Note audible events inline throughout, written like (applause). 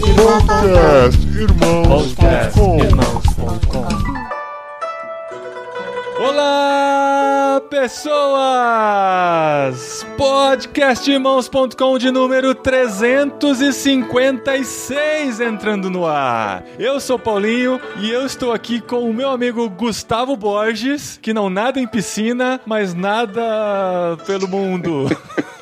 Podcast Irmãos. Podcast Irmãos.com. Olá, pessoas! Podcastirmãos.com de número 356 entrando no ar. Eu sou Paulinho e eu estou aqui com o meu amigo Gustavo Borges, que não nada em piscina, mas nada pelo mundo. (laughs)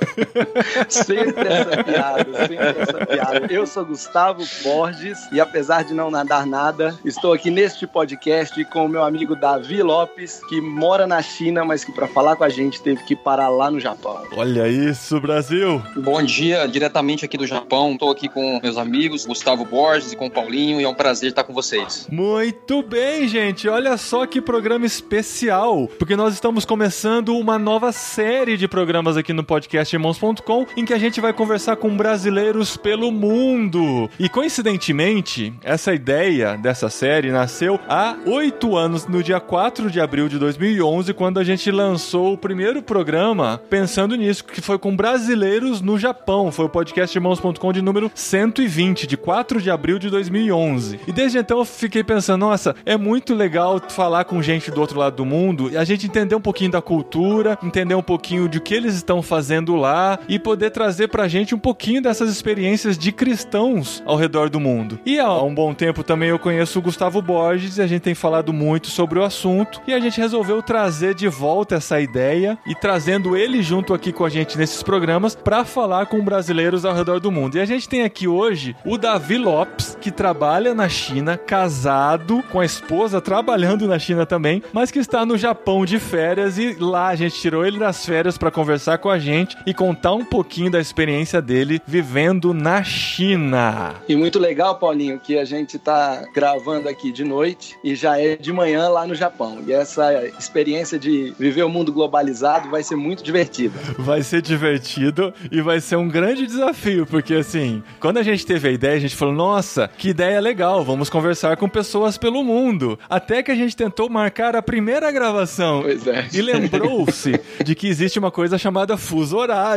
Sempre essa piada, sempre essa piada. Eu sou Gustavo Borges e apesar de não nadar nada, estou aqui neste podcast com o meu amigo Davi Lopes, que mora na China, mas que para falar com a gente teve que parar lá no Japão. Olha isso, Brasil! Bom dia, diretamente aqui do Japão. Estou aqui com meus amigos Gustavo Borges e com o Paulinho e é um prazer estar com vocês. Muito bem, gente. Olha só que programa especial, porque nós estamos começando uma nova série de programas aqui no podcast irmãos.com em que a gente vai conversar com brasileiros pelo mundo. E coincidentemente, essa ideia dessa série nasceu há oito anos, no dia 4 de abril de 2011, quando a gente lançou o primeiro programa pensando nisso, que foi com brasileiros no Japão. Foi o podcast irmãos.com de número 120, de 4 de abril de 2011. E desde então eu fiquei pensando, nossa, é muito legal falar com gente do outro lado do mundo e a gente entender um pouquinho da cultura, entender um pouquinho de que eles estão fazendo lá e poder trazer pra gente um pouquinho dessas experiências de cristãos ao redor do mundo. E há um bom tempo também eu conheço o Gustavo Borges e a gente tem falado muito sobre o assunto e a gente resolveu trazer de volta essa ideia e trazendo ele junto aqui com a gente nesses programas para falar com brasileiros ao redor do mundo. E a gente tem aqui hoje o Davi Lopes, que trabalha na China, casado com a esposa, trabalhando na China também, mas que está no Japão de férias e lá a gente tirou ele das férias para conversar com a gente e contar um pouquinho da experiência dele vivendo na China. E muito legal, Paulinho, que a gente tá gravando aqui de noite e já é de manhã lá no Japão. E essa experiência de viver o mundo globalizado vai ser muito divertida. Vai ser divertido e vai ser um grande desafio, porque assim, quando a gente teve a ideia, a gente falou: nossa, que ideia legal, vamos conversar com pessoas pelo mundo. Até que a gente tentou marcar a primeira gravação. Pois é. E lembrou-se de que existe uma coisa chamada fuso horário.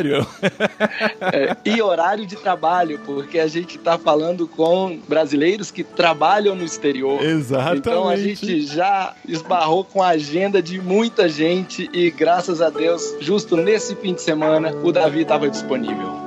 É, e horário de trabalho, porque a gente está falando com brasileiros que trabalham no exterior. Exatamente. Então a gente já esbarrou com a agenda de muita gente e graças a Deus, justo nesse fim de semana, o Davi estava disponível.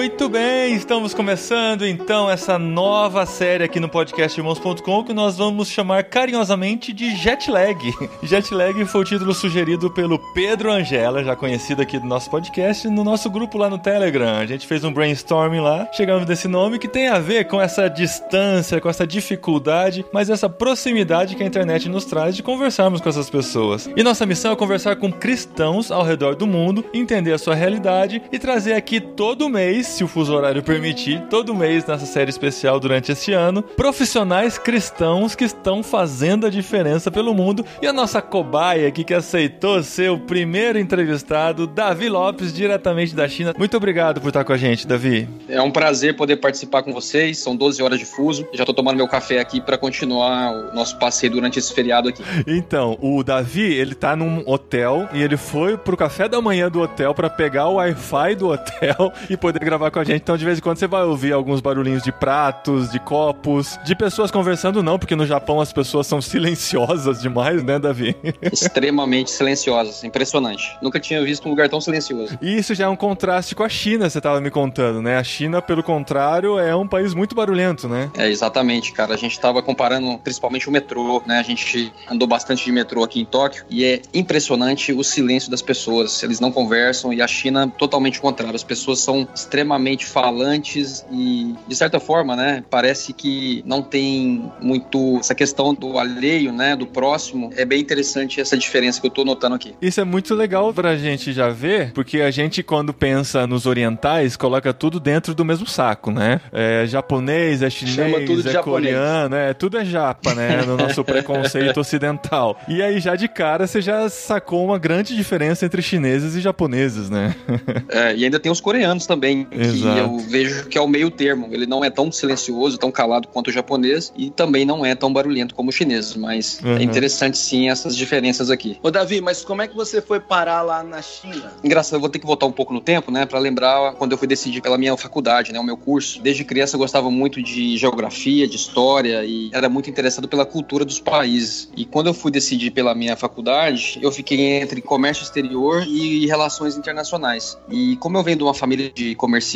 Muito bem, estamos começando então essa nova série aqui no podcast Irmãos.com que nós vamos chamar carinhosamente de Jetlag. (laughs) Jetlag foi o título sugerido pelo Pedro Angela, já conhecido aqui do nosso podcast, no nosso grupo lá no Telegram. A gente fez um brainstorming lá, chegamos nesse nome que tem a ver com essa distância, com essa dificuldade, mas essa proximidade que a internet nos traz de conversarmos com essas pessoas. E nossa missão é conversar com cristãos ao redor do mundo, entender a sua realidade e trazer aqui todo mês, se o fuso horário permitir, todo mês nessa série especial durante este ano, profissionais cristãos que estão fazendo a diferença pelo mundo. E a nossa cobaia aqui que aceitou ser o primeiro entrevistado, Davi Lopes, diretamente da China. Muito obrigado por estar com a gente, Davi. É um prazer poder participar com vocês. São 12 horas de fuso. Já tô tomando meu café aqui para continuar o nosso passeio durante esse feriado aqui. Então, o Davi, ele tá num hotel e ele foi pro café da manhã do hotel para pegar o Wi-Fi do hotel (laughs) e poder gravar com a gente. Então, de vez em quando, você vai ouvir alguns barulhinhos de pratos, de copos, de pessoas conversando, não, porque no Japão as pessoas são (laughs) silenciosas demais, né, Davi? Extremamente silenciosas. Impressionante. Nunca tinha visto um lugar tão silencioso. E isso já é um contraste com a China, você tava me contando, né? A China, pelo contrário, é um país muito barulhento, né? É, exatamente, cara. A gente tava comparando principalmente o metrô, né? A gente andou bastante de metrô aqui em Tóquio e é impressionante o silêncio das pessoas. Eles não conversam e a China, totalmente o contrário. As pessoas são extremamente falantes e, de certa forma, né, parece que não tem muito essa questão do alheio, né, do próximo. É bem interessante essa diferença que eu tô notando aqui. Isso é muito legal pra gente já ver, porque a gente, quando pensa nos orientais, coloca tudo dentro do mesmo saco, né? É japonês, é chinês, é coreano, é tudo é japa, né? No nosso preconceito (laughs) ocidental. E aí, já de cara, você já sacou uma grande diferença entre chineses e japoneses, né? é, e ainda tem os coreanos também, (laughs) Exato. que eu vejo que é o meio termo. Ele não é tão silencioso, tão calado quanto o japonês e também não é tão barulhento como o chinês. Mas uhum. é interessante sim essas diferenças aqui. Ô Davi, mas como é que você foi parar lá na China? Engraçado, eu vou ter que voltar um pouco no tempo, né, para lembrar quando eu fui decidir pela minha faculdade, né, o meu curso. Desde criança eu gostava muito de geografia, de história e era muito interessado pela cultura dos países. E quando eu fui decidir pela minha faculdade, eu fiquei entre comércio exterior e relações internacionais. E como eu venho de uma família de comerciantes,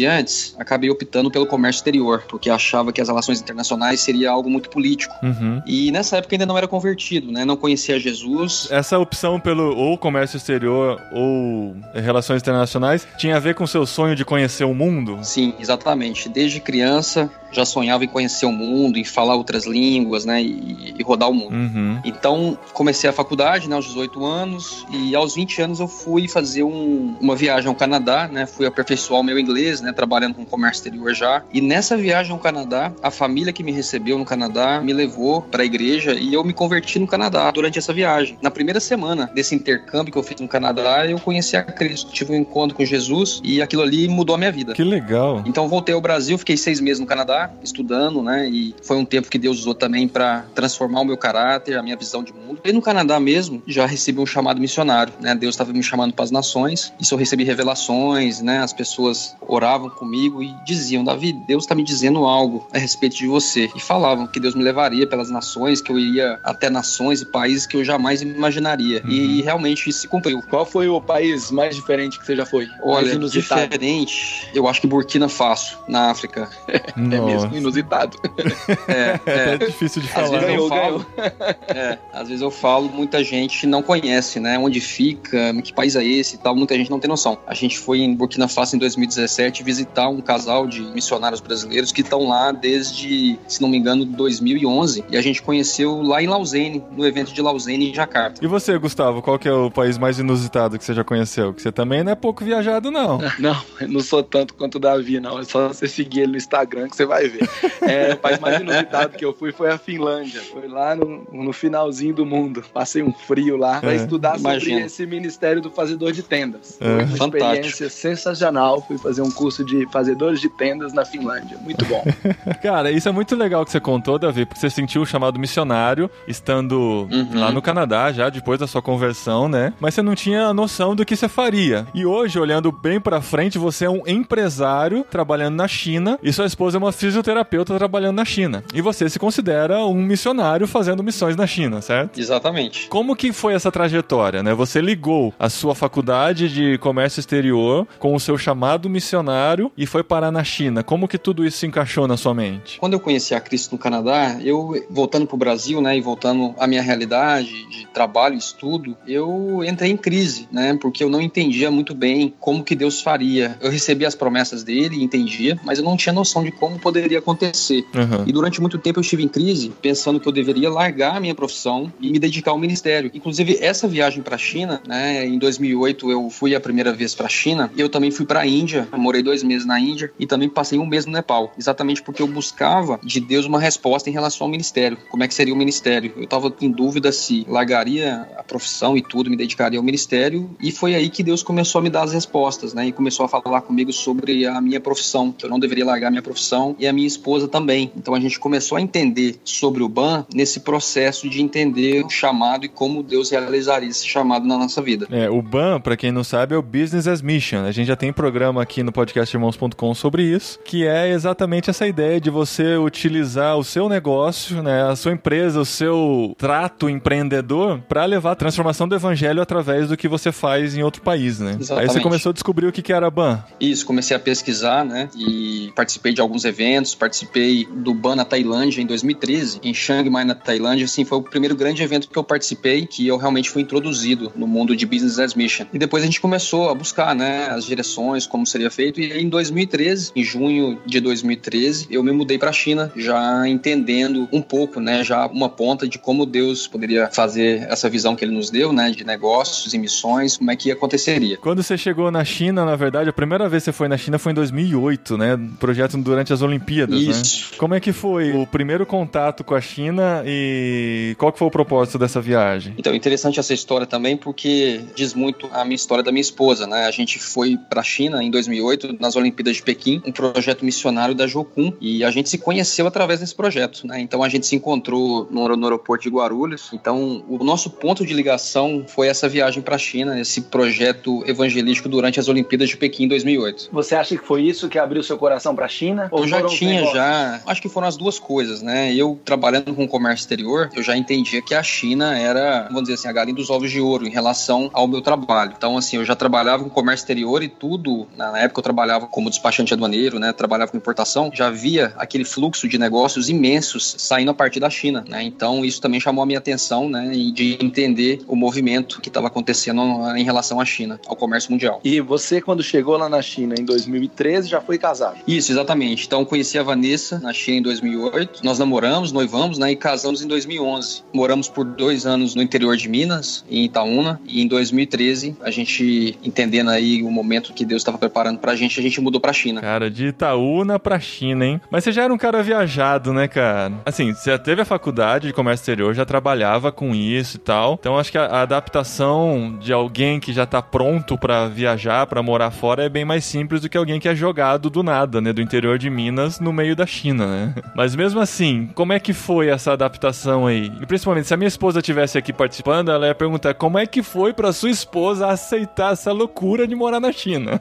acabei optando pelo comércio exterior, porque achava que as relações internacionais seria algo muito político. Uhum. E nessa época ainda não era convertido, né? Não conhecia Jesus. Essa opção pelo ou comércio exterior ou relações internacionais tinha a ver com seu sonho de conhecer o mundo? Sim, exatamente. Desde criança já sonhava em conhecer o mundo, em falar outras línguas, né, e, e rodar o mundo. Uhum. Então, comecei a faculdade, né, aos 18 anos, e aos 20 anos eu fui fazer um, uma viagem ao Canadá, né, fui aperfeiçoar o meu inglês, né, trabalhando com comércio exterior já. E nessa viagem ao Canadá, a família que me recebeu no Canadá me levou para a igreja e eu me converti no Canadá durante essa viagem. Na primeira semana desse intercâmbio que eu fiz no Canadá, eu conheci a Cristo, tive um encontro com Jesus e aquilo ali mudou a minha vida. Que legal. Então voltei ao Brasil, fiquei seis meses no Canadá, estudando, né? E foi um tempo que Deus usou também para transformar o meu caráter, a minha visão de mundo. E no Canadá mesmo, já recebi um chamado missionário, né? Deus estava me chamando para as nações. Isso eu recebi revelações, né? As pessoas oravam comigo e diziam: Davi, Deus está me dizendo algo a respeito de você. E falavam que Deus me levaria pelas nações, que eu iria até nações e países que eu jamais imaginaria. Uhum. E realmente isso se cumpriu. Qual foi o país mais diferente que você já foi? Olha, diferente, eu acho que Burkina Faso, na África. (laughs) é mesmo, inusitado. (laughs) É, é, é difícil de falar. Às vezes, eu falo, (laughs) é, às vezes eu falo, muita gente não conhece, né? Onde fica, que país é esse e tal, muita gente não tem noção. A gente foi em Burkina Faso em 2017 visitar um casal de missionários brasileiros que estão lá desde, se não me engano, 2011. E a gente conheceu lá em Lausanne, no evento de Lausanne em Jacarta. E você, Gustavo, qual que é o país mais inusitado que você já conheceu? Que você também não é pouco viajado, não. (laughs) Não, eu não sou tanto quanto o Davi, não. É só você seguir ele no Instagram que você vai ver. É, o país mais inusitado que eu fui foi a Finlândia. Foi lá no, no finalzinho do mundo. Passei um frio lá para é, estudar imagina. sobre esse ministério do fazedor de tendas. É. Foi uma Fantástico. experiência sensacional. Fui fazer um curso de fazedores de tendas na Finlândia. Muito bom. (laughs) Cara, isso é muito legal que você contou, Davi, porque você sentiu o chamado missionário estando uhum. lá no Canadá já depois da sua conversão, né? Mas você não tinha noção do que você faria. E hoje, olhando bem para frente, você é um empresário trabalhando na China e sua esposa é uma fisioterapeuta trabalhando na China. E você se considera um missionário fazendo missões na China, certo? Exatamente. Como que foi essa trajetória, né? Você ligou a sua faculdade de comércio exterior com o seu chamado missionário e foi parar na China. Como que tudo isso se encaixou na sua mente? Quando eu conheci a Cristo no Canadá, eu voltando para o Brasil, né, e voltando à minha realidade de trabalho e estudo, eu entrei em crise, né, porque eu não entendia muito bem como que Deus faria. Eu recebi as promessas dele, entendia, mas eu não tinha noção de como poderia acontecer. Uhum. E durante muito tempo eu estive em crise, pensando que eu deveria largar a minha profissão e me dedicar ao ministério. Inclusive, essa viagem para a China, né, em 2008 eu fui a primeira vez para a China, e eu também fui para a Índia, morei dois meses na Índia e também passei um mês no Nepal, exatamente porque eu buscava de Deus uma resposta em relação ao ministério. Como é que seria o ministério? Eu estava em dúvida se largaria a profissão e tudo, me dedicaria ao ministério, e foi aí que Deus começou a me dar as respostas, né, e começou a falar comigo sobre a minha profissão, que eu não deveria largar a minha profissão, e a minha esposa também. Então a gente começou a entender sobre o BAN nesse processo de entender o chamado e como Deus realizaria esse chamado na nossa vida. É, o BAN, para quem não sabe, é o Business as Mission. A gente já tem programa aqui no podcastirmãos.com sobre isso, que é exatamente essa ideia de você utilizar o seu negócio, né, a sua empresa, o seu trato empreendedor para levar a transformação do evangelho através do que você faz em outro país, né? Exatamente. Aí você começou a descobrir o que era BAN. Isso, comecei a pesquisar, né, e participei de alguns eventos, participei do BAN na Tailândia em 2013, em Chiang Mai, na Tailândia, assim, foi o primeiro grande evento que eu participei, que eu realmente fui introduzido no mundo de Business as Mission. E depois a gente começou a buscar, né, as direções, como seria feito, e em 2013, em junho de 2013, eu me mudei para a China, já entendendo um pouco, né, já uma ponta de como Deus poderia fazer essa visão que ele nos deu, né, de negócios e missões, como é que aconteceria. Quando você chegou na China, na verdade, a primeira vez que você foi na China foi em 2008, né, projeto durante as Olimpíadas, né? Isso. né? Como é que foi o primeiro contato com a China e qual que foi o propósito dessa viagem? Então, interessante essa história também porque diz muito a minha história da minha esposa, né? A gente foi para a China em 2008 nas Olimpíadas de Pequim, um projeto missionário da Jocum, e a gente se conheceu através desse projeto, né? Então a gente se encontrou no, no aeroporto de Guarulhos. Então o nosso ponto de ligação foi essa viagem para a China, esse projeto evangelístico durante as Olimpíadas de Pequim em 2008. Você acha que foi isso que abriu seu coração para a China? eu já tinha já, acho que foram as duas coisas, né? Eu trabalhando com comércio exterior, eu já entendia que a China era, vamos dizer assim, a galinha dos ovos de ouro em relação ao meu trabalho. Então assim, eu já trabalhava com comércio exterior e tudo, na época eu trabalhava como despachante aduaneiro, né? Trabalhava com importação, já via aquele fluxo de negócios imensos saindo a partir da China, né? Então isso também chamou a minha atenção, né? De entender o movimento que estava acontecendo em relação à China, ao comércio mundial. E você, quando chegou lá na China em 2013, já foi casado? Isso, exatamente. Então conheci a Vanessa na China em 2008. Nós namoramos, noivamos, né? E casamos em 2011. Moramos por dois anos no interior de Minas, em Itaúna. E em 2013, a gente entendendo aí o momento que Deus estava preparando pra gente, a gente mudou pra China. Cara, de Itaúna pra China, hein? Mas você já era um cara viajado, né, cara? Assim, você já teve a faculdade de comércio exterior, já trabalhava com isso e tal. Então acho que a, a adaptação de alguém que já tá pronto para viajar, para morar fora, é bem mais simples do que alguém que é jogado do nada, né? Do interior de Minas no meio da China, né? (laughs) Mas mesmo assim, como é que foi essa adaptação aí? E principalmente, se a minha esposa tivesse aqui participando, ela ia perguntar como é que foi para sua esposa aceitar essa loucura de morar na China.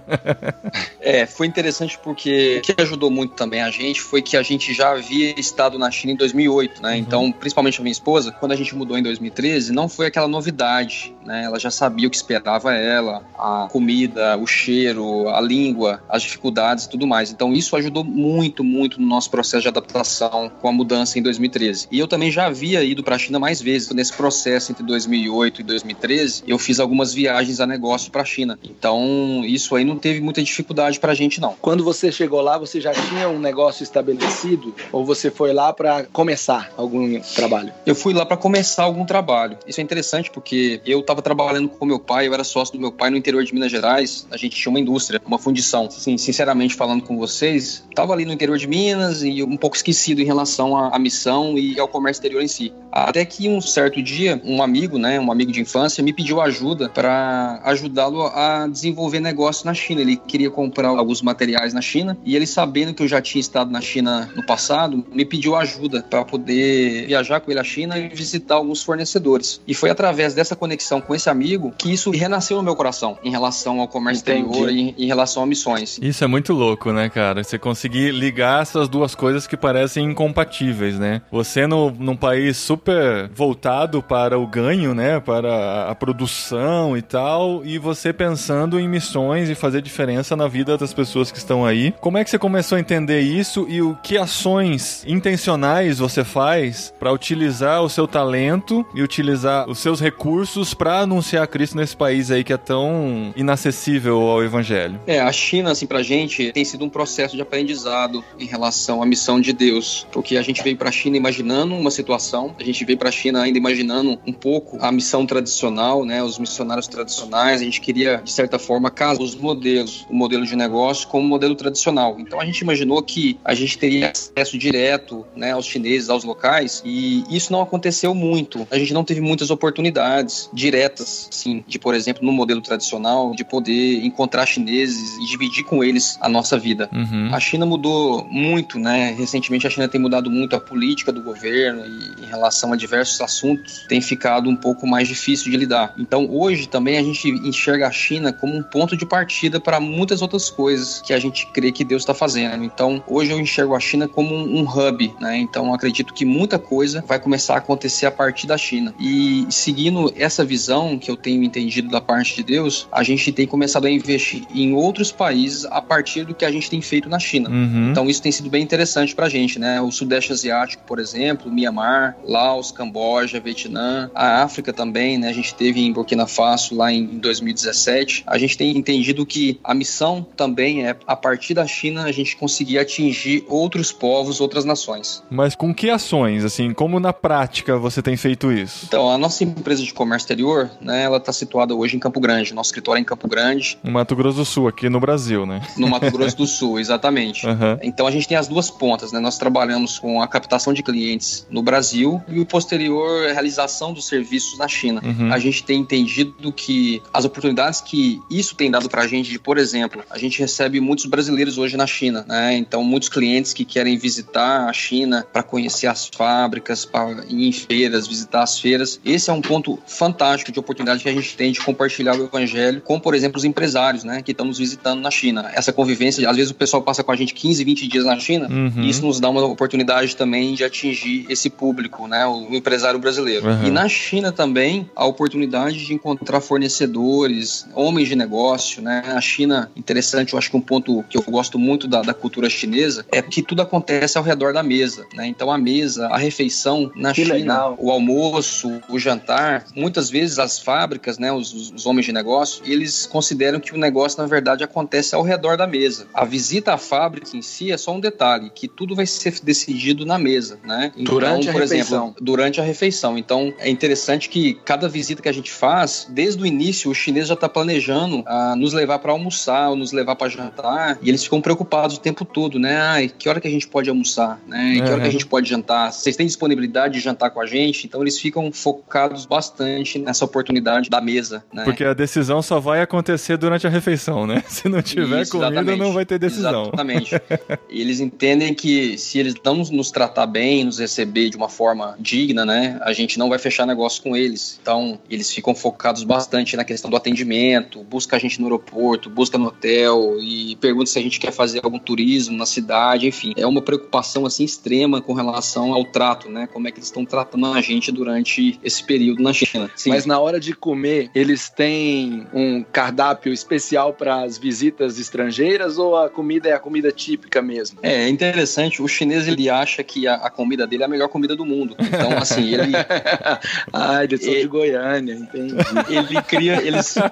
(laughs) é, foi interessante porque o que ajudou muito também a gente foi que a gente já havia estado na China em 2008, né? Uhum. Então, principalmente a minha esposa, quando a gente mudou em 2013, não foi aquela novidade, né? Ela já sabia o que esperava ela, a comida, o cheiro, a língua, as dificuldades e tudo mais. Então, isso ajudou muito, muito no nosso processo de adaptação com a mudança em 2013. E eu também já havia ido para a China mais vezes. Nesse processo entre 2008 e 2013, eu fiz algumas viagens a negócio para a China. Então, isso aí não teve muita dificuldade para a gente, não. Quando você chegou lá, você já tinha um negócio estabelecido ou você foi lá para começar algum trabalho? Eu fui lá para começar algum trabalho. Isso é interessante porque eu estava trabalhando com meu pai, eu era sócio do meu pai no interior de Minas Gerais. A gente tinha uma indústria, uma fundição. Sim, sinceramente falando com vocês, estava ali no interior de Minas e um pouco esquecido em relação à, à missão e ao comércio exterior em si. Até que um certo dia, um amigo, né, um amigo de infância, me pediu ajuda para ajudá-lo a desenvolver negócio na China. Ele queria comprar alguns materiais na China e ele sabendo que eu já tinha estado na China no passado, me pediu ajuda para poder viajar com ele à China e visitar alguns fornecedores. E foi através dessa conexão com esse amigo que isso renasceu no meu coração em relação ao comércio Entendi. exterior e em relação a missões. Isso é muito louco, né, cara? Você conseguir ligar essas duas coisas que parecem incompatíveis, né? Você no, num país super voltado para o ganho, né, para a produção e tal, e você pensando em missões e fazer diferença na vida das pessoas que estão aí. Como é que você começou a entender isso e o que ações intencionais você faz para utilizar o seu talento e utilizar os seus recursos para anunciar Cristo nesse país aí que é tão inacessível ao evangelho? É, a China, assim, pra gente tem sido um processo de aprendizado em relação à missão de Deus, porque a gente veio pra China imaginando uma situação, a gente veio pra China ainda imaginando um pouco a missão tradicional, né, os missionários tradicionais, a gente queria, de certa forma, casar os modelos, o modelo de negócio com o modelo tradicional. Então a gente imaginou que a gente teria acesso direto, né, aos chineses, aos locais, e isso não aconteceu muito. A gente não teve muitas oportunidades diretas, sim, de, por exemplo, no modelo tradicional, de poder encontrar chineses e dividir com eles a nossa vida. Uhum. A China mudou muito, né? Recentemente a China tem mudado muito a política do governo e em relação a diversos assuntos tem ficado um pouco mais difícil de lidar. Então hoje também a gente enxerga a China como um ponto de partida para muitas outras coisas que a gente crê que Deus está fazendo. Então hoje eu enxergo a China como um, um hub, né? Então acredito que muita coisa vai começar a acontecer a partir da China. E seguindo essa visão que eu tenho entendido da parte de Deus, a gente tem começado a investir em outros países a partir do que a gente tem feito na China. Uhum. Então isso tem sido bem interessante para a gente, né? O Sudeste Asiático, por exemplo, Myanmar, Laos, Camboja, Vietnã, a África também, né? A gente teve em Burkina Faso lá em 2017. A gente tem entendido que a missão também é a partir da China a gente conseguir atingir outros povos, outras nações. Mas com que ações, assim, como na prática você tem feito isso? Então, a nossa empresa de comércio exterior, né, ela está situada hoje em Campo Grande. Nosso escritório é em Campo Grande. No Mato Grosso do Sul, aqui no Brasil, né? No Mato (laughs) Grosso do Sul, exatamente. Uhum. Então a gente tem as duas pontas, né? Nós trabalhamos com a captação de clientes no Brasil e o posterior realização dos serviços na China. Uhum. A gente tem entendido que as oportunidades que isso tem dado para a gente, de, por exemplo, a gente recebe muitos brasileiros hoje na China, né? Então, muitos clientes que querem visitar a China para conhecer as fábricas, para ir em feiras, visitar as feiras. Esse é um ponto fantástico de oportunidade que a gente tem de compartilhar o evangelho com, por exemplo, os empresários, né, que estão nos visitando na China. Essa convivência, às vezes o pessoal passa com a gente 15, 20 dias na China, uhum. e isso nos dá uma oportunidade também de atingir esse público, né, o empresário brasileiro. Uhum. E na China também a oportunidade de encontrar fornecedores, homens de negócio, né? A China, interessante, eu acho que um ponto que eu gosto muito da, da cultura chinesa é que tudo acontece ao redor da mesa, né? Então a mesa, a refeição na que China, legal. o almoço, o jantar, muitas vezes as fábricas, né, os, os homens de negócio, eles consideram que o negócio na verdade acontece ao redor da mesa. A visita à fábrica em si é só um detalhe, que tudo vai ser decidido na mesa, né? Então, durante a por refeição. exemplo, durante a refeição. Então é interessante que cada visita que a gente faz, desde o início, o chinês já está planejando a nos levar para almoçar ou nos levar para jantar, e eles ficam preocupados o tempo todo, né? Ai, que hora que a gente pode almoçar, né? Que hora que a gente pode jantar? Vocês têm disponibilidade de jantar com a gente? Então eles ficam focados bastante nessa oportunidade da mesa, né? Porque a decisão só vai acontecer durante a refeição, né? (laughs) Se não tiver Isso, comida, exatamente. não vai ter decisão. Exatamente. (laughs) eles entendem que se eles não nos tratar bem, nos receber de uma forma digna, né? A gente não vai fechar negócio com eles. Então, eles ficam focados bastante na questão do atendimento, busca a gente no aeroporto, busca no hotel e pergunta se a gente quer fazer algum turismo na cidade, enfim. É uma preocupação assim extrema com relação ao trato, né? Como é que eles estão tratando a gente durante esse período na China. Sim. Mas na hora de comer, eles têm um cardápio especial para as visitas estrangeiras ou a comida é a comida típica mesmo? É, é interessante, o chinês ele acha que a, a comida dele é a melhor comida do mundo. Então, assim, ele (laughs) Ah, eles são de Goiânia, entendi. Ele cria, eles (laughs)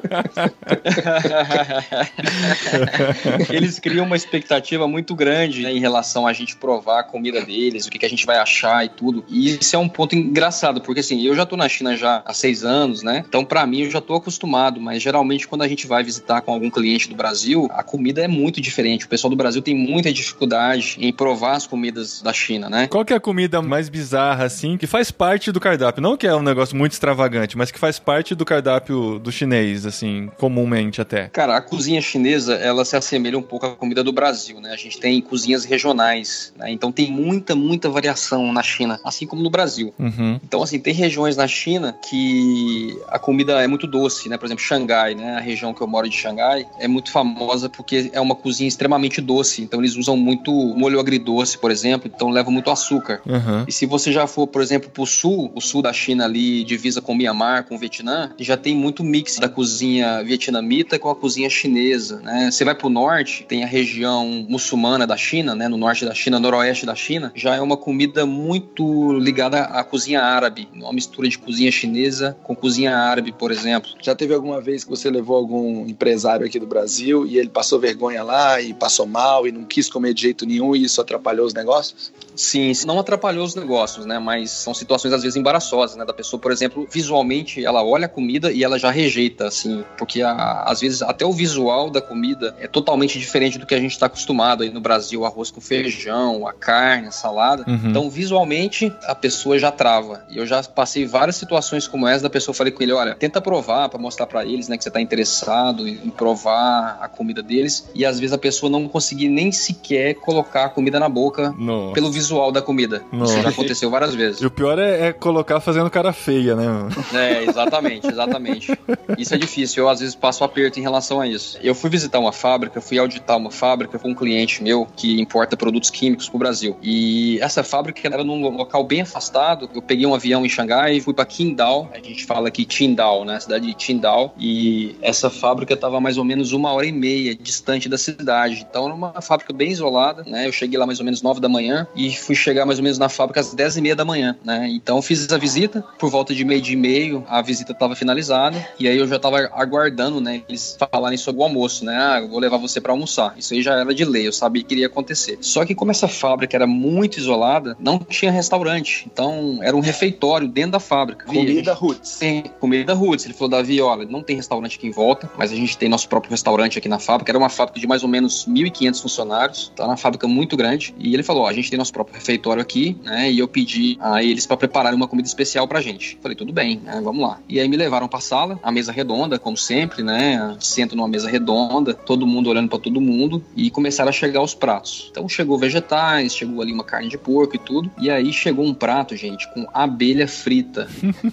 (laughs) Eles criam uma expectativa muito grande né, em relação a gente provar a comida deles, o que, que a gente vai achar e tudo. E isso é um ponto engraçado, porque assim, eu já tô na China já há seis anos, né? Então, para mim, eu já tô acostumado, mas geralmente quando a gente vai visitar com algum cliente do Brasil, a comida é muito diferente. O pessoal do Brasil tem muita dificuldade em provar as comidas da China, né? Qual que é a comida mais bizarra, assim, que faz parte do cardápio? Não que é um negócio muito extravagante, mas que faz parte do cardápio do chinês, assim, comumente até. Cara, a cozinha chinesa, ela se assemelha um pouco à comida do Brasil, né? A gente tem cozinhas regionais, né? Então tem muita, muita variação na China, assim como no Brasil. Uhum. Então, assim, tem regiões na China que a comida é muito doce, né? Por exemplo, Xangai, né? A região que eu moro de Xangai é muito famosa porque é uma cozinha extremamente doce. Então, eles usam muito molho agridoce, por exemplo, então leva muito açúcar. Uhum. E se você já for, por exemplo, pro sul, o sul da China ali, divisa com Myanmar, com Vietnã, já tem muito mix da cozinha vietnamita com a cozinha chinesa, né? Você vai para o norte, tem a região muçulmana da China, né? No norte da China, noroeste da China, já é uma comida muito ligada à cozinha árabe, uma mistura de cozinha chinesa com cozinha árabe, por exemplo. Já teve alguma vez que você levou algum empresário aqui do Brasil e ele passou vergonha lá e passou mal e não quis comer de jeito nenhum e isso atrapalhou os negócios? Sim, não atrapalhou os negócios, né? Mas são situações às vezes embaraçosas, né? Da pessoa, por exemplo, visualmente ela olha a comida e ela já rejeita, assim, porque a, às vezes até o visual da comida é totalmente diferente do que a gente está acostumado aí no Brasil, arroz com feijão, a carne, a salada. Uhum. Então, visualmente a pessoa já trava. E eu já passei várias situações como essa da pessoa falei com ele, olha, tenta provar para mostrar para eles, né, que você está interessado em provar a comida deles. E às vezes a pessoa não conseguir nem sequer colocar a comida na boca Nossa. pelo visual da comida. Nossa. Isso já aconteceu várias vezes. E o pior é, é colocar fazendo cara feia, né? É, exatamente, exatamente. Isso é difícil. Eu às vezes passo aperto em relação a isso. Eu fui visitar uma fábrica, fui auditar uma fábrica com um cliente meu que importa produtos químicos para o Brasil. E essa fábrica era num local bem afastado. Eu peguei um avião em Xangai e fui para Qingdao. A gente fala aqui Qingdao, né? A cidade de Qingdao. E essa fábrica estava mais ou menos uma hora e meia distante da cidade. Então era uma fábrica bem isolada, né? Eu cheguei lá mais ou menos nove da manhã e fui chegar mais ou menos na fábrica às dez e meia da manhã, né? Então fiz a visita. Por volta de meio dia e meio, a visita estava finalizada. E aí eu já estava aguardando, né? Eles falarem sobre o almoço, né? Ah, vou levar você para almoçar. Isso aí já era de lei, eu sabia que iria acontecer. Só que como essa fábrica era muito isolada, não tinha restaurante. Então era um refeitório dentro da fábrica. Comida roots. Tem comida roots. Ele falou, Davi, olha, não tem restaurante aqui em volta, mas a gente tem nosso próprio restaurante aqui na fábrica. Era uma fábrica de mais ou menos 1.500 funcionários. Tá uma fábrica muito grande. E ele falou, ó, a gente tem nosso próprio refeitório aqui, né? E eu pedi a eles para preparar uma comida especial pra gente. Falei, tudo bem, né? Vamos lá. E aí me levaram pra sala, a mesa redonda, como sempre, né? Sento numa mesa redonda, todo mundo olhando para todo mundo e começaram a chegar os pratos. Então chegou vegetais, chegou ali uma carne de porco e tudo. E aí chegou um prato, gente, com abelha frita. (laughs)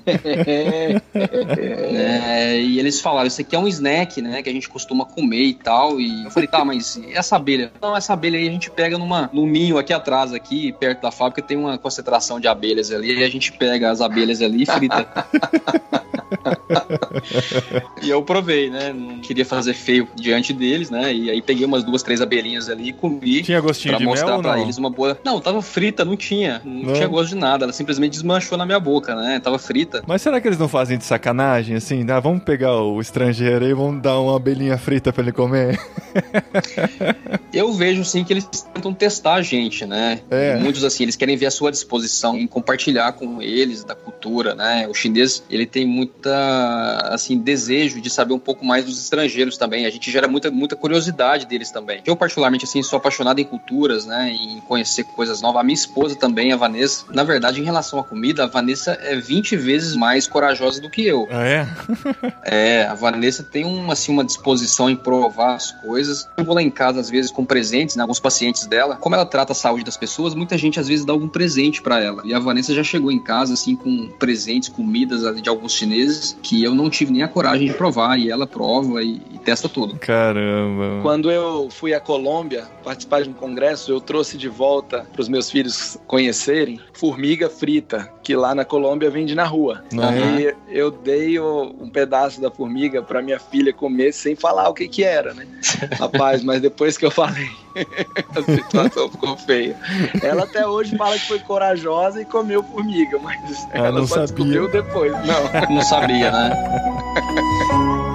é, e eles falaram: Isso aqui é um snack, né? Que a gente costuma comer e tal. E eu falei: Tá, mas essa abelha? Não, essa abelha aí a gente pega numa, num ninho aqui atrás, aqui perto da fábrica, tem uma concentração de abelhas ali. E a gente pega as abelhas ali e frita. (laughs) e eu provei, né? Não queria fazer feio diante deles, né? E aí peguei umas duas, três abelhinhas ali e comi. Tinha gostinho pra de mostrar mel pra não? eles uma boa. Não, tava frita, não tinha. Não, Não? tinha gosto de nada. Ela simplesmente desmanchou na minha boca, né? Tava frita. Mas será que eles não fazem de sacanagem, assim? Ah, vamos pegar o estrangeiro aí e vamos dar uma abelhinha frita pra ele comer? (laughs) Eu vejo sim que eles tentam testar a gente, né? É. Muitos assim, eles querem ver a sua disposição em compartilhar com eles da cultura, né? O chinês, ele tem muita assim desejo de saber um pouco mais dos estrangeiros também. A gente gera muita muita curiosidade deles também. Eu particularmente assim sou apaixonado em culturas, né? Em conhecer coisas novas. A minha esposa também, a Vanessa. Na verdade, em relação à comida, a Vanessa é 20 vezes mais corajosa do que eu. Ah, é? (laughs) É, a Vanessa tem uma, assim, uma disposição em provar as coisas. Eu vou lá em casa, às vezes, com presentes, né, alguns pacientes dela. Como ela trata a saúde das pessoas, muita gente, às vezes, dá algum presente pra ela. E a Vanessa já chegou em casa, assim, com presentes, comidas de alguns chineses, que eu não tive nem a coragem de provar. E ela prova e, e testa tudo. Caramba. Quando eu fui à Colômbia participar de um congresso, eu trouxe de volta para os meus filhos conhecerem formiga frita, que lá na Colômbia vende na rua. Não é? E eu dei um pedaço da formiga para minha filha comer sem falar o que que era, né? (laughs) Rapaz, mas depois que eu falei, (laughs) a situação ficou feia. Ela até hoje fala que foi corajosa e comeu formiga, mas Ah, ela não só sabia. descobriu depois. Não. Não sabia, né? (laughs)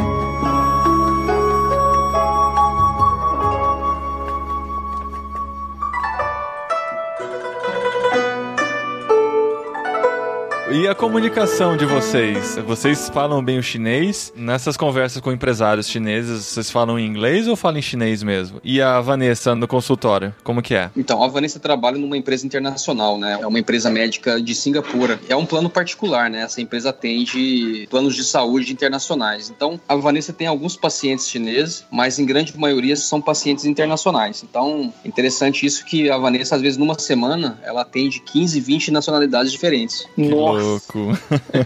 E a comunicação de vocês? Vocês falam bem o chinês? Nessas conversas com empresários chineses, vocês falam em inglês ou falam em chinês mesmo? E a Vanessa no consultório, como que é? Então, a Vanessa trabalha numa empresa internacional, né? É uma empresa médica de Singapura. É um plano particular, né? Essa empresa atende planos de saúde internacionais. Então, a Vanessa tem alguns pacientes chineses, mas em grande maioria são pacientes internacionais. Então, interessante isso que a Vanessa, às vezes, numa semana, ela atende 15, 20 nacionalidades diferentes. Nossa. Louco.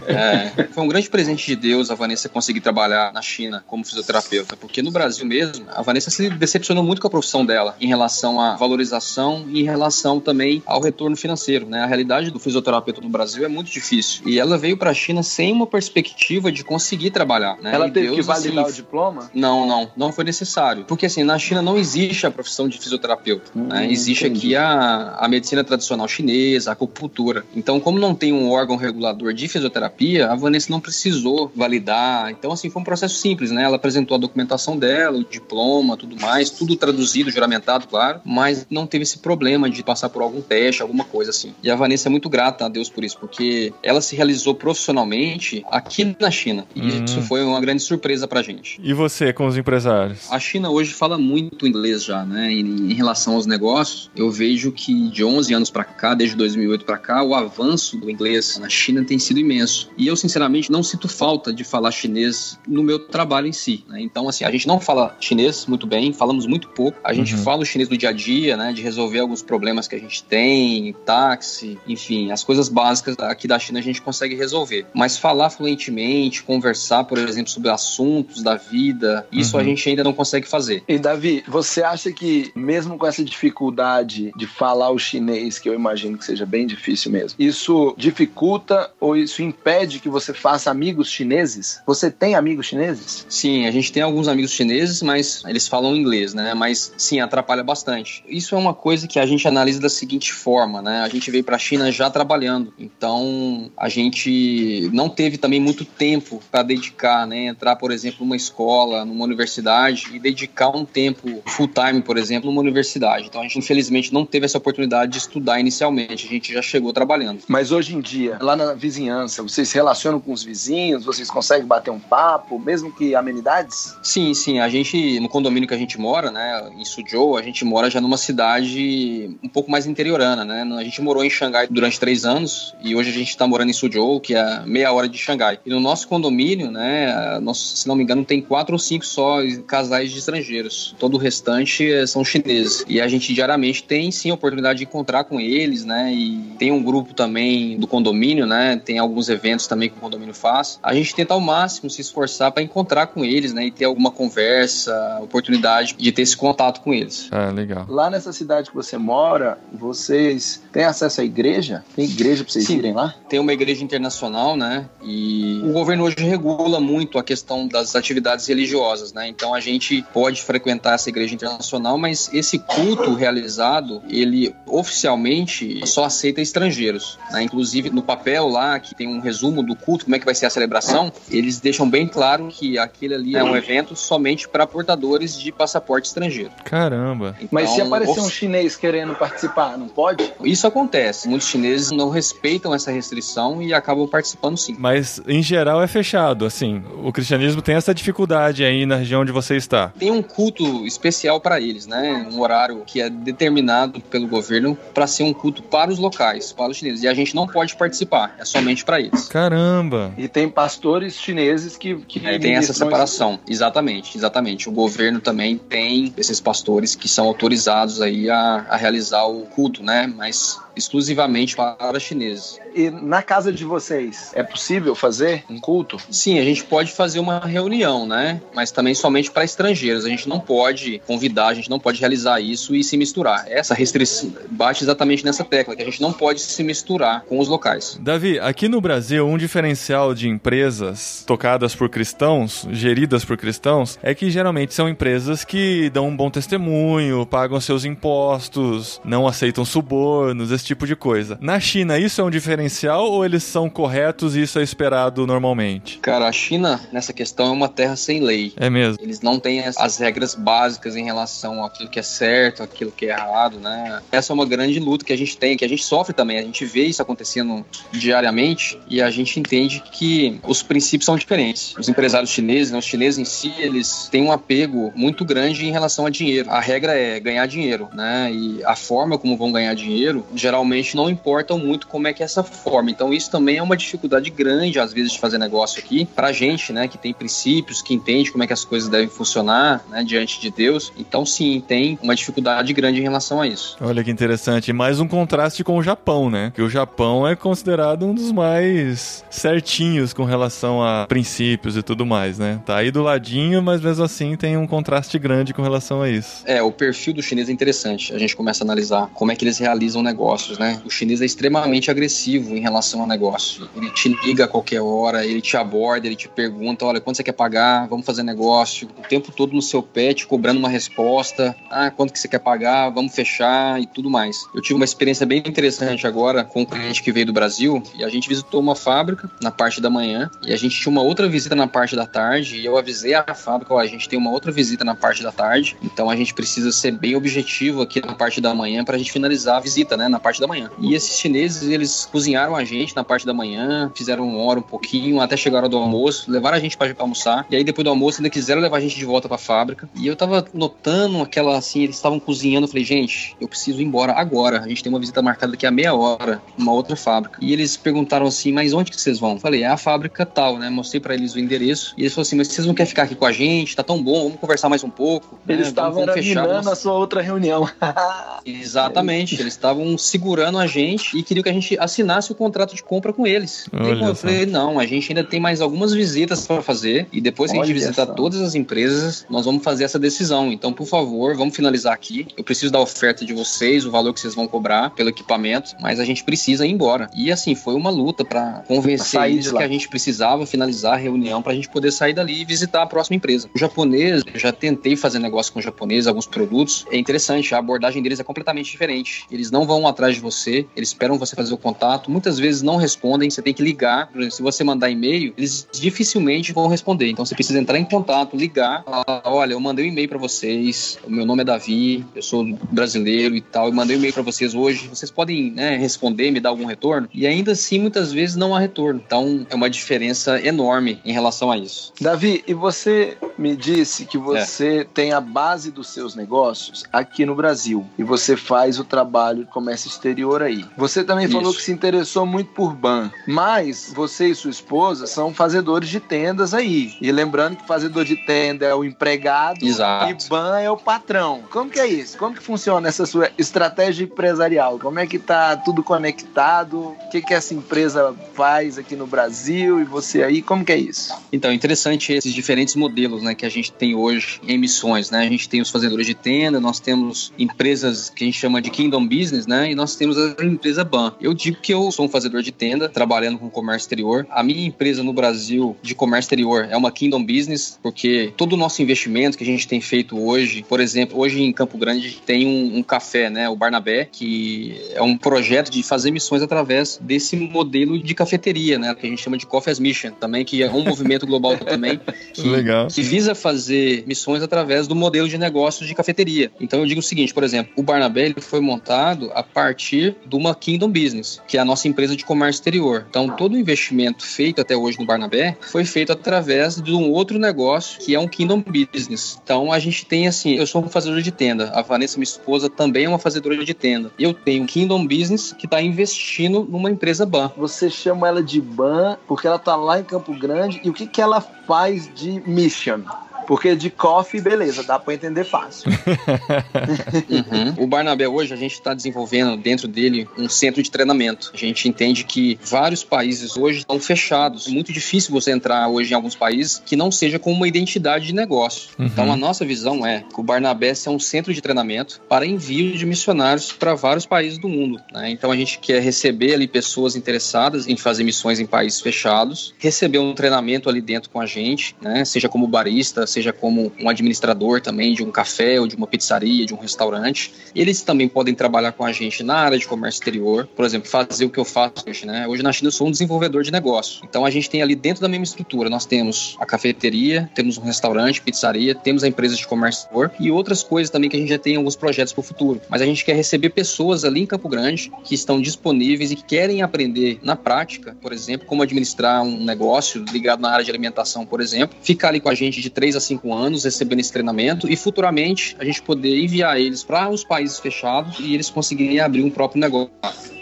É, foi um grande presente de Deus a Vanessa conseguir trabalhar na China como fisioterapeuta, porque no Brasil mesmo, a Vanessa se decepcionou muito com a profissão dela em relação à valorização e em relação também ao retorno financeiro, né? A realidade do fisioterapeuta no Brasil é muito difícil. E ela veio para a China sem uma perspectiva de conseguir trabalhar, né? Ela E teve que Deus, validar assim, o diploma? não, não, não foi necessário. Porque assim, na China não existe a profissão de fisioterapeuta. né? Hum, Existe entendi. aqui a, a medicina tradicional chinesa, a acupuntura. Então, como não tem um órgão regulador de fisioterapia, a Vanessa não precisou validar. Então, assim, foi um processo simples, né? Ela apresentou a documentação dela, o diploma, tudo mais, tudo traduzido, juramentado, claro, mas não teve esse problema de passar por algum teste, alguma coisa assim. E a Vanessa é muito grata a Deus por isso, porque ela se realizou profissionalmente aqui na China. E Hum. isso foi uma grande surpresa pra gente. E você com os empresários? A China hoje fala muito inglês já, né? Em, em relação aos negócios, eu vejo que de 11 anos pra cá, desde 2008 pra cá, o avanço do inglês na China tem sido imenso. E eu, sinceramente, não sinto falta de falar chinês no meu trabalho em si. né? Então, assim, a gente não fala chinês muito bem, falamos muito pouco. A gente Uhum. fala o chinês do dia a dia, né? De resolver alguns problemas que a gente tem, táxi, enfim, as coisas básicas aqui da China a gente consegue resolver. Mas falar fluentemente, conversar, por exemplo, sobre assuntos da vida, isso Uhum. a gente ainda não consegue fazer. E Davi, você acha que mesmo com essa dificuldade de falar o chinês, que eu imagino que seja bem difícil mesmo, isso dificulta ou isso impede que você faça amigos chineses? Você tem amigos chineses? Sim, a gente tem alguns amigos chineses, mas eles falam inglês, né? Mas sim, atrapalha bastante. Isso é uma coisa que a gente analisa da seguinte forma, né? A gente veio para a China já trabalhando, então a gente não teve também muito tempo para dedicar, né? Entrar, por exemplo, numa escola, numa universidade e dedicar um tempo full time, por exemplo, numa universidade. Então a gente infelizmente não teve essa oportunidade de estudar inicialmente. A gente já chegou trabalhando. Mas hoje em dia, lá na vizinhança? Vocês se relacionam com os vizinhos? Vocês conseguem bater um papo, mesmo que amenidades? Sim, sim. A gente, no condomínio que a gente mora, né, em Suzhou, a gente mora já numa cidade um pouco mais interiorana, né? A gente morou em Xangai durante três anos e hoje a gente está morando em Suzhou, que é meia hora de Xangai. E no nosso condomínio, né, nosso, se não me engano, tem quatro ou cinco só casais de estrangeiros. Todo o restante eh, são chineses. E a gente diariamente tem sim a oportunidade de encontrar com eles, né? E tem um grupo também do condomínio, né? Tem alguns eventos também que o condomínio faz. A gente tenta ao máximo se esforçar para encontrar com eles, né? E ter alguma conversa, oportunidade de ter esse contato com eles. Ah, legal. Lá nessa cidade que você mora, vocês têm acesso à igreja? Tem igreja para vocês sim. irem lá? Tem uma igreja internacional, né? E o governo hoje regula muito a questão das atividades religiosas, né? Então a gente pode frequentar essa igreja internacional, mas esse culto realizado, ele oficialmente só aceita estrangeiros. Né? Inclusive no papel lá, que tem um resumo do culto, como é que vai ser a celebração, eles deixam bem claro que aquele ali é um evento somente para portadores de passaporte estrangeiro. Caramba. Então, mas se aparecer um chinês querendo participar, não pode? Isso acontece. Muitos chineses não respeitam essa restrição e acabam participando sim. Mas em geral é fechado, assim. O cristianismo tem essa dificuldade aí na região onde você está. Tem um culto especial para eles, né? Um horário que é determinado pelo governo para ser um culto para os locais, para os chineses. E a gente não pode participar, é somente para eles. Caramba! E tem pastores chineses que. que é, tem essa separação. Esse... Exatamente, exatamente. O governo também tem esses pastores que são autorizados aí a, a realizar o culto, né? Mas exclusivamente para chineses. E na casa de vocês, é possível fazer um culto? Sim, a gente pode fazer uma reunião, né? Mas também somente para estrangeiros. A gente não pode convidar, a gente não pode realizar isso e se misturar. Essa restrição bate exatamente nessa tecla, que a gente não pode se misturar com os locais. Davi, aqui no Brasil, um diferencial de empresas tocadas por cristãos, geridas por cristãos, é que geralmente são empresas que dão um bom testemunho, pagam seus impostos, não aceitam subornos, esse tipo de coisa. Na China, isso é um diferencial ou eles são corretos e isso é esperado normalmente? Cara, a China, nessa questão, é uma terra sem lei. É mesmo. Eles não têm as regras básicas em relação àquilo que é certo, aquilo que é errado, né? Essa é uma grande luta que a gente tem, que a gente sofre também. A gente vê isso acontecendo diariamente e a gente entende que os princípios são diferentes. Os empresários chineses, né, os chineses em si, eles têm um apego muito grande em relação a dinheiro. A regra é ganhar dinheiro, né? E a forma como vão ganhar dinheiro, geralmente não importam muito como é que é essa forma. Então isso também é uma dificuldade grande às vezes de fazer negócio aqui pra gente, né, que tem princípios, que entende como é que as coisas devem funcionar, né, diante de Deus. Então sim, tem uma dificuldade grande em relação a isso. Olha que interessante, mais um contraste com o Japão, né? Que o Japão é considerado um dos mais certinhos com relação a princípios e tudo mais, né? Tá aí do ladinho, mas mesmo assim tem um contraste grande com relação a isso. É, o perfil do chinês é interessante. A gente começa a analisar como é que eles realizam negócio negócios, né? O chinês é extremamente agressivo em relação ao negócio. Ele te liga a qualquer hora, ele te aborda, ele te pergunta, olha, quanto você quer pagar? Vamos fazer negócio. O tempo todo no seu pé, te cobrando uma resposta. Ah, quanto que você quer pagar? Vamos fechar e tudo mais. Eu tive uma experiência bem interessante agora com um cliente que veio do Brasil e a gente visitou uma fábrica na parte da manhã e a gente tinha uma outra visita na parte da tarde e eu avisei a fábrica, ó, a gente tem uma outra visita na parte da tarde, então a gente precisa ser bem objetivo aqui na parte da manhã para a gente finalizar a visita, né, na parte da manhã. E esses chineses, eles cozinharam a gente na parte da manhã, fizeram uma hora um pouquinho, até chegar a hora do almoço, levaram a gente para almoçar. E aí depois do almoço ainda quiseram levar a gente de volta para a fábrica. E eu tava notando aquela assim, eles estavam cozinhando, eu falei, gente, eu preciso ir embora agora. A gente tem uma visita marcada daqui a meia hora, uma outra fábrica. E eles perguntaram assim, mas onde que vocês vão? Falei, é a fábrica tal, né? Mostrei para eles o endereço. E eles falaram assim, mas vocês não querem ficar aqui com a gente? Tá tão bom, vamos conversar mais um pouco. Eles né? estavam fechando a sua outra reunião. (laughs) Exatamente, eles estavam segurando a gente e queriam que a gente assinasse o contrato de compra com eles. eu falei, não, a gente ainda tem mais algumas visitas para fazer e depois que Olha a gente visitar todas as empresas, nós vamos fazer essa decisão. Então, por favor, vamos finalizar aqui. Eu preciso da oferta de vocês, o valor que vocês vão cobrar pelo equipamento, mas a gente precisa ir embora. E assim, foi uma luta para convencer eles que a gente precisava finalizar a reunião para a gente poder sair dali e visitar a próxima empresa. O japonês, eu já tentei fazer negócio com o japonês, alguns produtos. É interessante, a abordagem deles é completamente diferente. Eles não vão atrás de você, eles esperam você fazer o contato, muitas vezes não respondem, você tem que ligar. Se você mandar e-mail, eles dificilmente vão responder. Então você precisa entrar em contato, ligar, falar, olha, eu mandei um e-mail para vocês, o meu nome é Davi, eu sou brasileiro e tal, eu mandei um e-mail para vocês hoje, vocês podem né, responder, me dar algum retorno? E ainda assim muitas vezes não há retorno. Então é uma diferença enorme em relação a isso. Davi, e você me disse que você é. tem a base dos seus negócios aqui no Brasil e você faz o trabalho de comércio exterior aí. Você também isso. falou que se interessou muito por ban, mas você e sua esposa são fazedores de tendas aí. E lembrando que fazedor de tenda é o empregado Exato. e ban é o patrão. Como que é isso? Como que funciona essa sua estratégia empresarial? Como é que tá tudo conectado? O que que essa empresa faz aqui no Brasil e você aí? Como que é isso? Então, interessante esses diferentes modelos, né, que a gente tem hoje em missões, né? A gente tem os fazedores de tenda, nós temos empresas que a gente chama de Kingdom Business, né? E nós temos a empresa BAN. Eu digo que eu sou um fazedor de tenda, trabalhando com comércio exterior. A minha empresa no Brasil de comércio exterior é uma Kingdom Business, porque todo o nosso investimento que a gente tem feito hoje, por exemplo, hoje em Campo Grande tem um, um café, né? O Barnabé, que é um projeto de fazer missões através desse modelo de cafeteria, né? Que a gente chama de Coffee as Mission, também, que é um movimento global também (laughs) que, Legal. que visa fazer missões através do modelo de negócios de cafeteria. Então eu digo o seguinte, por exemplo, o Barnabé ele foi montado a partir de uma Kingdom Business, que é a nossa empresa de comércio exterior. Então todo o investimento feito até hoje no Barnabé foi feito através de um outro negócio que é um Kingdom Business. Então a gente tem assim, eu sou um fazedor de tenda, a Vanessa, minha esposa, também é uma fazedora de tenda. Eu tenho um Kingdom Business que está investindo numa empresa BAN. Você chama ela de BAN porque ela está lá em Campo Grande e o que, que ela faz de mission? Porque de coffee, beleza, dá para entender fácil. (laughs) uhum. O Barnabé hoje a gente está desenvolvendo dentro dele um centro de treinamento. A gente entende que vários países hoje estão fechados. É muito difícil você entrar hoje em alguns países que não seja com uma identidade de negócio. Uhum. Então a nossa visão é que o Barnabé é um centro de treinamento para envio de missionários para vários países do mundo. Né? Então a gente quer receber ali pessoas interessadas em fazer missões em países fechados, receber um treinamento ali dentro com a gente, né? seja como barista, seja seja como um administrador também de um café ou de uma pizzaria, de um restaurante. Eles também podem trabalhar com a gente na área de comércio exterior, por exemplo, fazer o que eu faço hoje, né? Hoje na China eu sou um desenvolvedor de negócio. Então a gente tem ali dentro da mesma estrutura, nós temos a cafeteria, temos um restaurante, pizzaria, temos a empresa de comércio exterior e outras coisas também que a gente já tem alguns projetos para o futuro. Mas a gente quer receber pessoas ali em Campo Grande que estão disponíveis e que querem aprender na prática, por exemplo, como administrar um negócio ligado na área de alimentação, por exemplo, ficar ali com a gente de 3 a cinco anos recebendo esse treinamento e futuramente a gente poder enviar eles para os países fechados e eles conseguirem abrir um próprio negócio.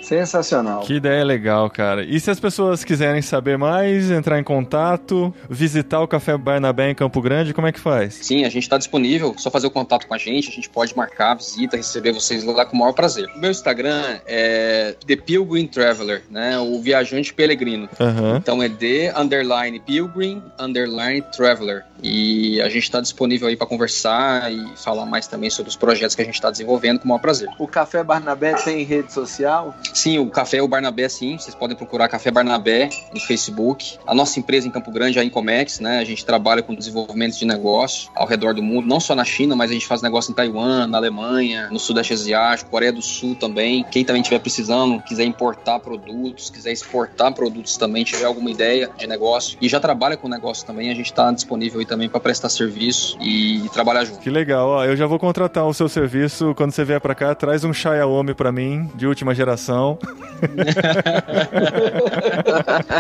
Sensacional. Que ideia legal, cara. E se as pessoas quiserem saber mais, entrar em contato, visitar o Café Barnabé em Campo Grande, como é que faz? Sim, a gente está disponível, só fazer o contato com a gente, a gente pode marcar a visita, receber vocês lá com o maior prazer. O meu Instagram é The Pilgrim Traveler, né? O viajante peregrino. Uhum. Então é The underline Pilgrim underline Traveler. E a gente está disponível aí para conversar e falar mais também sobre os projetos que a gente está desenvolvendo com o maior prazer. O Café Barnabé tem rede social? Sim, o Café o Barnabé, sim. Vocês podem procurar Café Barnabé no Facebook. A nossa empresa em Campo Grande, a Incomex, né? A gente trabalha com desenvolvimento de negócio ao redor do mundo, não só na China, mas a gente faz negócio em Taiwan, na Alemanha, no Sudeste Asiático, Coreia do Sul também. Quem também estiver precisando, quiser importar produtos, quiser exportar produtos também, tiver alguma ideia de negócio e já trabalha com negócio também, a gente está disponível aí também para prestar serviço e, e, trabalhar junto. Que legal, ó, eu já vou contratar o seu serviço quando você vier para cá, traz um Xiaomi para mim de última geração não.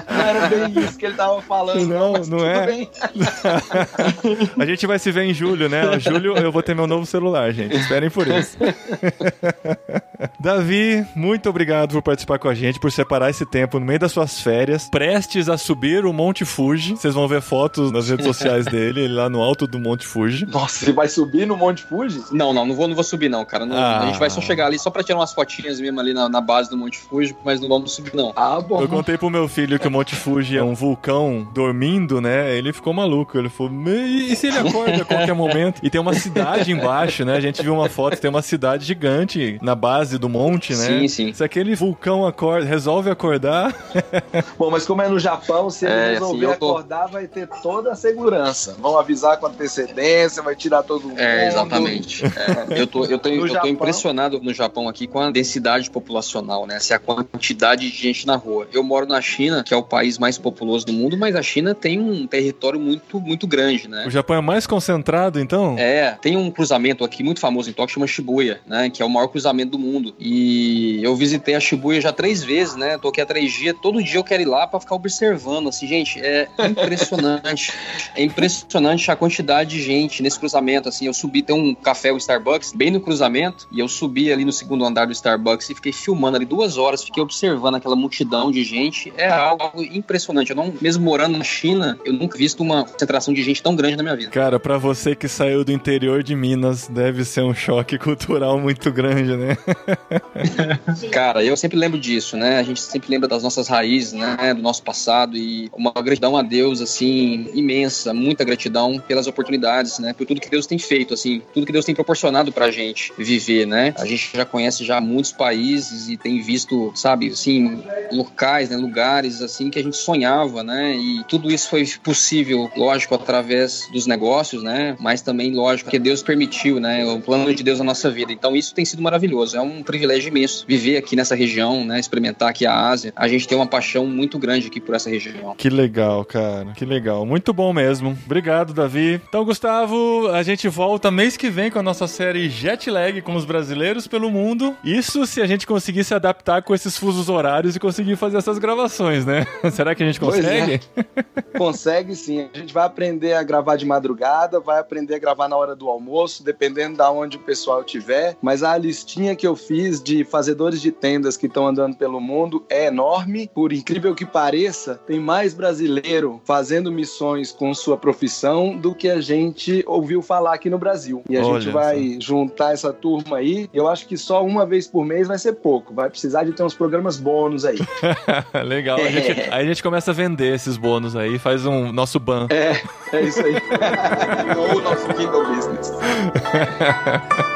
não era bem isso que ele tava falando. Não, não é. (laughs) a gente vai se ver em julho, né? Em julho eu vou ter meu novo celular, gente. Esperem por isso. (laughs) Davi, muito obrigado por participar com a gente, por separar esse tempo no meio das suas férias, prestes a subir o Monte Fuji. Vocês vão ver fotos nas redes sociais dele, ele lá no alto do Monte Fuji. Nossa, ele vai subir no Monte Fuji? Não, não, não vou, não vou subir não, cara. Não, ah. A gente vai só chegar ali só pra tirar umas fotinhas mesmo ali na, na base do do Monte Fuji, mas não vamos subir, não. Ah, bom. Eu contei pro meu filho que o Monte Fuji é um vulcão dormindo, né? Ele ficou maluco. Ele falou, e se ele acorda a qualquer momento? E tem uma cidade embaixo, né? A gente viu uma foto, tem uma cidade gigante na base do monte, né? Sim, sim. Se aquele vulcão acorda, resolve acordar. (laughs) bom, mas como é no Japão, se ele é, resolver sim, tô... acordar, vai ter toda a segurança. Vão avisar com antecedência, vai tirar todo mundo. É, exatamente. É, eu, tô, eu, tô, eu tô impressionado no Japão aqui com a densidade populacional né? Essa é a quantidade de gente na rua. Eu moro na China, que é o país mais populoso do mundo, mas a China tem um território muito, muito grande, né? O Japão é mais concentrado, então? É, tem um cruzamento aqui muito famoso em Tóquio, chama Shibuya, né? Que é o maior cruzamento do mundo. E eu visitei a Shibuya já três vezes, né? Tô aqui há três dias, todo dia eu quero ir lá para ficar observando, assim, gente, é impressionante. é impressionante a quantidade de gente nesse cruzamento, assim. Eu subi, tem um café, o Starbucks, bem no cruzamento, e eu subi ali no segundo andar do Starbucks e fiquei filmando ali duas horas, fiquei observando aquela multidão de gente. É algo impressionante. Eu não, mesmo morando na China, eu nunca visto uma concentração de gente tão grande na minha vida. Cara, para você que saiu do interior de Minas, deve ser um choque (laughs) cultural muito grande, né? (laughs) Cara, eu sempre lembro disso, né? A gente sempre lembra das nossas raízes, né? Do nosso passado e uma gratidão a Deus, assim, imensa, muita gratidão pelas oportunidades, né? Por tudo que Deus tem feito, assim, tudo que Deus tem proporcionado pra gente viver, né? A gente já conhece já muitos países e tem visto, sabe, assim, locais, né? Lugares, assim, que a gente sonhava, né? E tudo isso foi possível, lógico, através dos negócios, né? Mas também, lógico, que Deus permitiu, né? O plano de Deus na nossa vida. Então isso tem sido maravilhoso. É um privilégio imenso viver aqui nessa região, né? Experimentar aqui a Ásia. A gente tem uma paixão muito grande aqui por essa região. Que legal, cara. Que legal. Muito bom mesmo. Obrigado, Davi. Então, Gustavo, a gente volta mês que vem com a nossa série Jet Lag com os brasileiros pelo mundo. Isso se a gente conseguir se adaptar com esses fusos horários e conseguir fazer essas gravações, né? (laughs) Será que a gente consegue? É. (laughs) consegue sim. A gente vai aprender a gravar de madrugada, vai aprender a gravar na hora do almoço, dependendo da onde o pessoal estiver. Mas a listinha que eu fiz de fazedores de tendas que estão andando pelo mundo é enorme. Por incrível que pareça, tem mais brasileiro fazendo missões com sua profissão do que a gente ouviu falar aqui no Brasil. E a Olha gente vai só. juntar essa turma aí. Eu acho que só uma vez por mês vai ser pouco. Vai precisar de ter uns programas bônus aí. (laughs) Legal. A gente, aí a gente começa a vender esses bônus aí, faz um nosso ban. É, é isso aí. (laughs) Ou o nosso Kindle Business. (laughs)